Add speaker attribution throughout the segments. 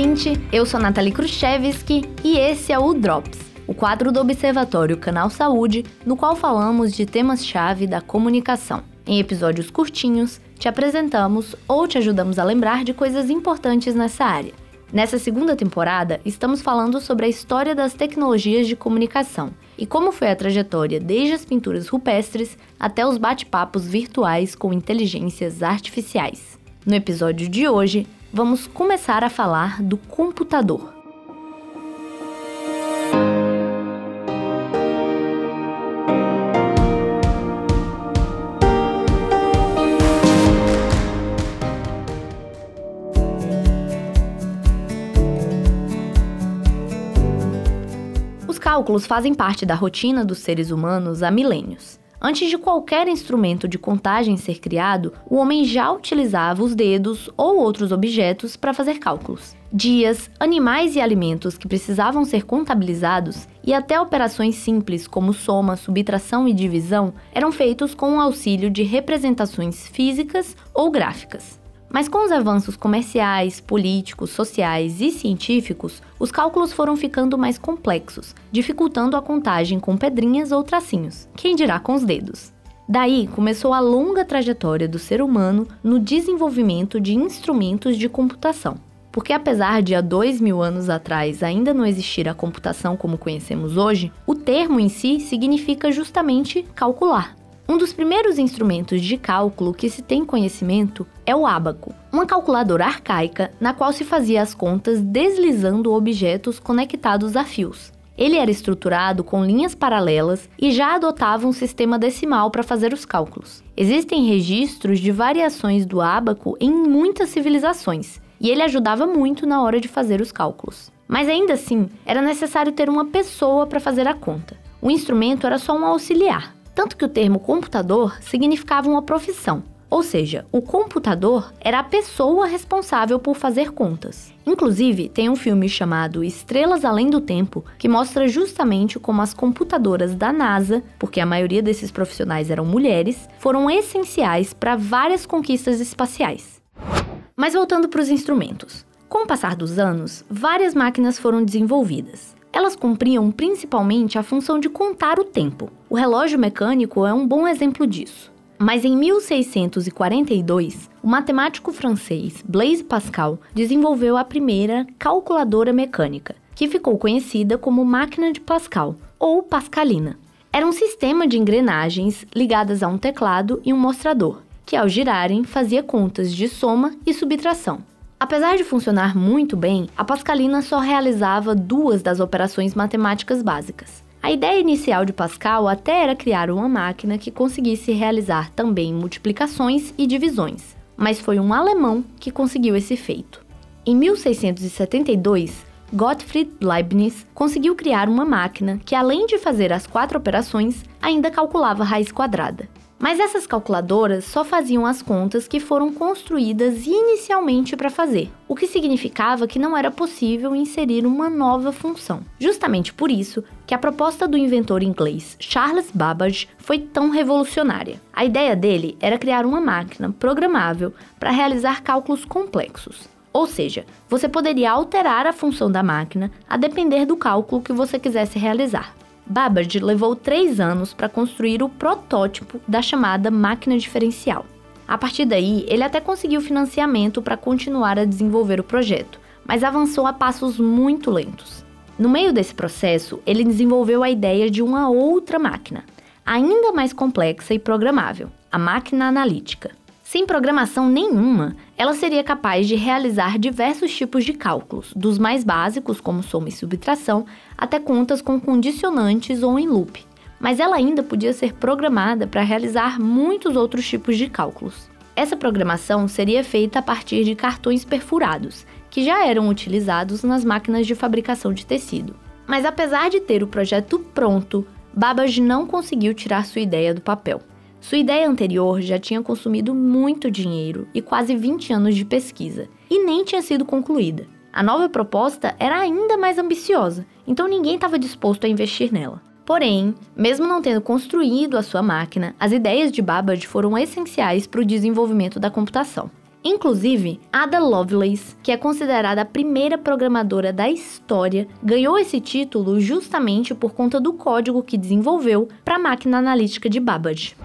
Speaker 1: ouvinte! Eu sou Nathalie Khrushchevski e esse é o Drops, o quadro do Observatório Canal Saúde, no qual falamos de temas-chave da comunicação. Em episódios curtinhos, te apresentamos ou te ajudamos a lembrar de coisas importantes nessa área. Nessa segunda temporada, estamos falando sobre a história das tecnologias de comunicação e como foi a trajetória desde as pinturas rupestres até os bate-papos virtuais com inteligências artificiais. No episódio de hoje, vamos começar a falar do computador. Os cálculos fazem parte da rotina dos seres humanos há milênios. Antes de qualquer instrumento de contagem ser criado, o homem já utilizava os dedos ou outros objetos para fazer cálculos. Dias, animais e alimentos que precisavam ser contabilizados e até operações simples como soma, subtração e divisão eram feitos com o auxílio de representações físicas ou gráficas. Mas com os avanços comerciais, políticos, sociais e científicos, os cálculos foram ficando mais complexos, dificultando a contagem com pedrinhas ou tracinhos, quem dirá com os dedos. Daí começou a longa trajetória do ser humano no desenvolvimento de instrumentos de computação. Porque apesar de há dois mil anos atrás ainda não existir a computação como conhecemos hoje, o termo em si significa justamente calcular. Um dos primeiros instrumentos de cálculo que se tem conhecimento é o ábaco, uma calculadora arcaica na qual se fazia as contas deslizando objetos conectados a fios. Ele era estruturado com linhas paralelas e já adotava um sistema decimal para fazer os cálculos. Existem registros de variações do ábaco em muitas civilizações, e ele ajudava muito na hora de fazer os cálculos. Mas ainda assim, era necessário ter uma pessoa para fazer a conta. O instrumento era só um auxiliar, tanto que o termo computador significava uma profissão, ou seja, o computador era a pessoa responsável por fazer contas. Inclusive, tem um filme chamado Estrelas Além do Tempo que mostra justamente como as computadoras da NASA, porque a maioria desses profissionais eram mulheres, foram essenciais para várias conquistas espaciais. Mas voltando para os instrumentos. Com o passar dos anos, várias máquinas foram desenvolvidas. Elas cumpriam principalmente a função de contar o tempo. O relógio mecânico é um bom exemplo disso. Mas em 1642, o matemático francês Blaise Pascal desenvolveu a primeira calculadora mecânica, que ficou conhecida como máquina de Pascal ou Pascalina. Era um sistema de engrenagens ligadas a um teclado e um mostrador, que ao girarem fazia contas de soma e subtração. Apesar de funcionar muito bem, a Pascalina só realizava duas das operações matemáticas básicas. A ideia inicial de Pascal até era criar uma máquina que conseguisse realizar também multiplicações e divisões, mas foi um alemão que conseguiu esse feito. Em 1672, Gottfried Leibniz conseguiu criar uma máquina que, além de fazer as quatro operações, ainda calculava raiz quadrada. Mas essas calculadoras só faziam as contas que foram construídas inicialmente para fazer, o que significava que não era possível inserir uma nova função. Justamente por isso que a proposta do inventor inglês Charles Babbage foi tão revolucionária. A ideia dele era criar uma máquina programável para realizar cálculos complexos. Ou seja, você poderia alterar a função da máquina a depender do cálculo que você quisesse realizar. Babbage levou três anos para construir o protótipo da chamada máquina diferencial. A partir daí, ele até conseguiu financiamento para continuar a desenvolver o projeto, mas avançou a passos muito lentos. No meio desse processo, ele desenvolveu a ideia de uma outra máquina, ainda mais complexa e programável, a máquina analítica. Sem programação nenhuma, ela seria capaz de realizar diversos tipos de cálculos, dos mais básicos, como soma e subtração, até contas com condicionantes ou em loop. Mas ela ainda podia ser programada para realizar muitos outros tipos de cálculos. Essa programação seria feita a partir de cartões perfurados, que já eram utilizados nas máquinas de fabricação de tecido. Mas apesar de ter o projeto pronto, Babbage não conseguiu tirar sua ideia do papel. Sua ideia anterior já tinha consumido muito dinheiro e quase 20 anos de pesquisa, e nem tinha sido concluída. A nova proposta era ainda mais ambiciosa, então ninguém estava disposto a investir nela. Porém, mesmo não tendo construído a sua máquina, as ideias de Babbage foram essenciais para o desenvolvimento da computação. Inclusive, Ada Lovelace, que é considerada a primeira programadora da história, ganhou esse título justamente por conta do código que desenvolveu para a máquina analítica de Babbage.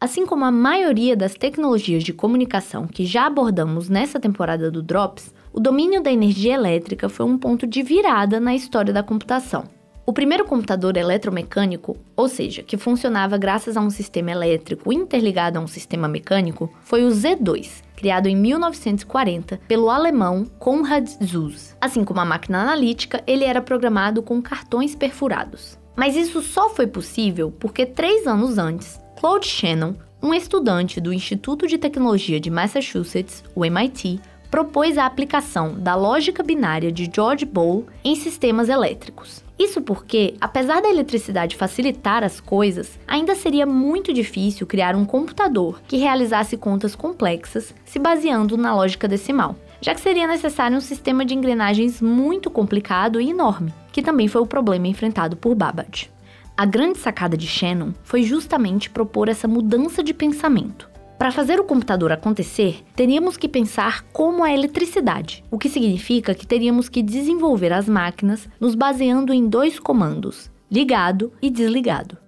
Speaker 1: Assim como a maioria das tecnologias de comunicação que já abordamos nessa temporada do Drops, o domínio da energia elétrica foi um ponto de virada na história da computação. O primeiro computador eletromecânico, ou seja, que funcionava graças a um sistema elétrico interligado a um sistema mecânico, foi o Z2, criado em 1940 pelo alemão Konrad Zuse. Assim como a máquina analítica, ele era programado com cartões perfurados. Mas isso só foi possível porque três anos antes, Claude Shannon, um estudante do Instituto de Tecnologia de Massachusetts, o MIT, propôs a aplicação da lógica binária de George Boole em sistemas elétricos. Isso porque, apesar da eletricidade facilitar as coisas, ainda seria muito difícil criar um computador que realizasse contas complexas se baseando na lógica decimal, já que seria necessário um sistema de engrenagens muito complicado e enorme, que também foi o problema enfrentado por Babbage. A grande sacada de Shannon foi justamente propor essa mudança de pensamento. Para fazer o computador acontecer, teríamos que pensar como a eletricidade, o que significa que teríamos que desenvolver as máquinas nos baseando em dois comandos: ligado e desligado.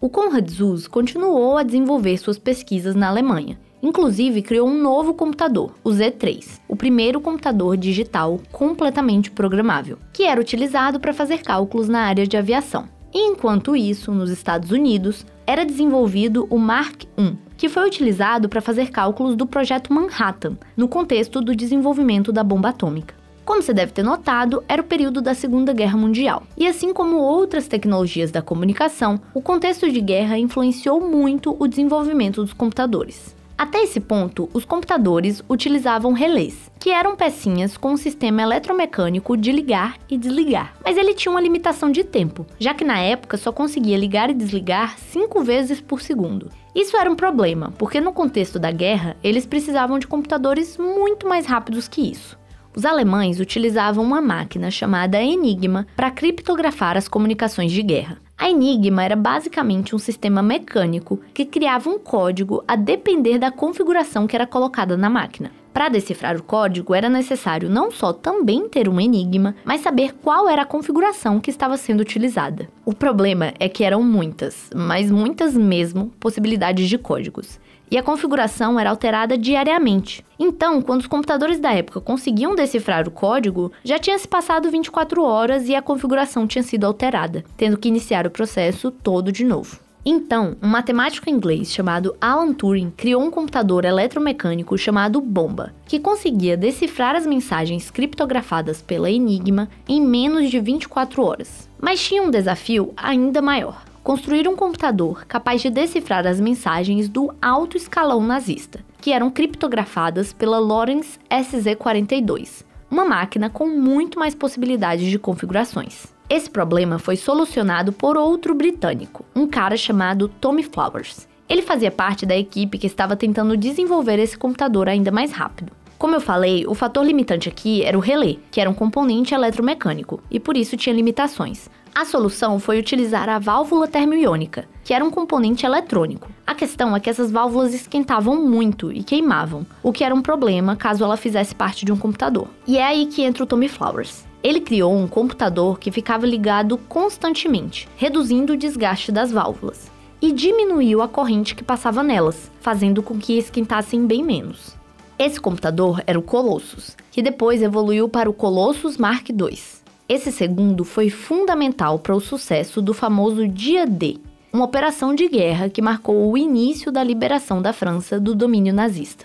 Speaker 1: O Konrad Zuse continuou a desenvolver suas pesquisas na Alemanha Inclusive, criou um novo computador, o Z3, o primeiro computador digital completamente programável, que era utilizado para fazer cálculos na área de aviação. enquanto isso, nos Estados Unidos, era desenvolvido o Mark I, que foi utilizado para fazer cálculos do projeto Manhattan, no contexto do desenvolvimento da bomba atômica. Como você deve ter notado, era o período da Segunda Guerra Mundial. E assim como outras tecnologias da comunicação, o contexto de guerra influenciou muito o desenvolvimento dos computadores. Até esse ponto, os computadores utilizavam relés, que eram pecinhas com um sistema eletromecânico de ligar e desligar. Mas ele tinha uma limitação de tempo, já que na época só conseguia ligar e desligar cinco vezes por segundo. Isso era um problema, porque no contexto da guerra, eles precisavam de computadores muito mais rápidos que isso. Os alemães utilizavam uma máquina chamada Enigma para criptografar as comunicações de guerra. A Enigma era basicamente um sistema mecânico que criava um código a depender da configuração que era colocada na máquina. Para decifrar o código, era necessário não só também ter um enigma, mas saber qual era a configuração que estava sendo utilizada. O problema é que eram muitas, mas muitas mesmo, possibilidades de códigos e a configuração era alterada diariamente. Então, quando os computadores da época conseguiam decifrar o código, já tinha se passado 24 horas e a configuração tinha sido alterada, tendo que iniciar o processo todo de novo. Então, um matemático inglês chamado Alan Turing criou um computador eletromecânico chamado Bomba, que conseguia decifrar as mensagens criptografadas pela Enigma em menos de 24 horas. Mas tinha um desafio ainda maior construir um computador capaz de decifrar as mensagens do alto escalão nazista, que eram criptografadas pela Lawrence SZ42, uma máquina com muito mais possibilidades de configurações. Esse problema foi solucionado por outro britânico, um cara chamado Tommy Flowers. Ele fazia parte da equipe que estava tentando desenvolver esse computador ainda mais rápido. Como eu falei, o fator limitante aqui era o relé, que era um componente eletromecânico, e por isso tinha limitações, a solução foi utilizar a válvula termoiônica, que era um componente eletrônico. A questão é que essas válvulas esquentavam muito e queimavam, o que era um problema caso ela fizesse parte de um computador. E é aí que entra o Tommy Flowers. Ele criou um computador que ficava ligado constantemente, reduzindo o desgaste das válvulas, e diminuiu a corrente que passava nelas, fazendo com que esquentassem bem menos. Esse computador era o Colossus, que depois evoluiu para o Colossus Mark II. Esse segundo foi fundamental para o sucesso do famoso Dia D, uma operação de guerra que marcou o início da liberação da França do domínio nazista.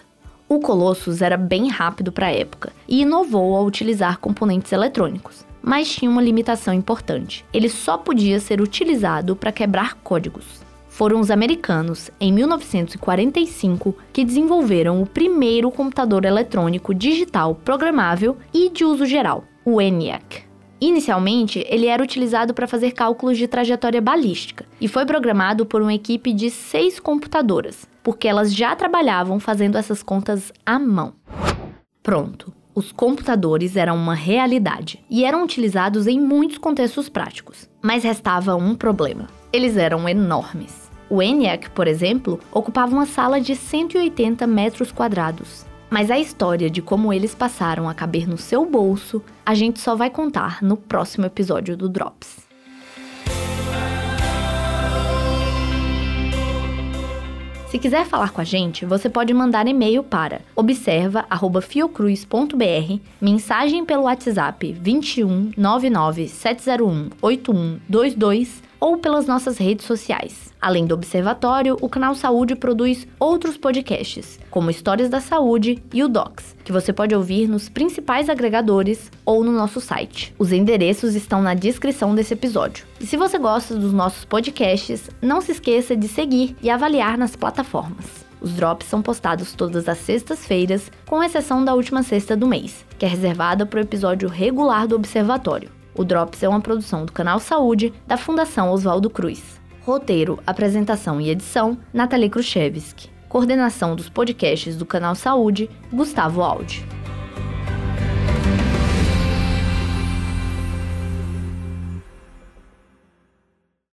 Speaker 1: O Colossus era bem rápido para a época e inovou ao utilizar componentes eletrônicos, mas tinha uma limitação importante: ele só podia ser utilizado para quebrar códigos. Foram os americanos, em 1945, que desenvolveram o primeiro computador eletrônico digital programável e de uso geral, o ENIAC. Inicialmente, ele era utilizado para fazer cálculos de trajetória balística e foi programado por uma equipe de seis computadoras, porque elas já trabalhavam fazendo essas contas à mão. Pronto, os computadores eram uma realidade e eram utilizados em muitos contextos práticos. Mas restava um problema: eles eram enormes. O ENIAC, por exemplo, ocupava uma sala de 180 metros quadrados. Mas a história de como eles passaram a caber no seu bolso, a gente só vai contar no próximo episódio do Drops. Se quiser falar com a gente, você pode mandar e-mail para observa@fiocruz.br, mensagem pelo WhatsApp 21 99 701 8122 ou pelas nossas redes sociais. Além do Observatório, o canal Saúde produz outros podcasts, como Histórias da Saúde e o Docs, que você pode ouvir nos principais agregadores ou no nosso site. Os endereços estão na descrição desse episódio. E se você gosta dos nossos podcasts, não se esqueça de seguir e avaliar nas plataformas. Os drops são postados todas as sextas-feiras, com exceção da última sexta do mês, que é reservada para o episódio regular do Observatório. O Drops é uma produção do Canal Saúde da Fundação Oswaldo Cruz. Roteiro, apresentação e edição, Nathalie Khrushchevsky. Coordenação dos podcasts do Canal Saúde, Gustavo Aldi.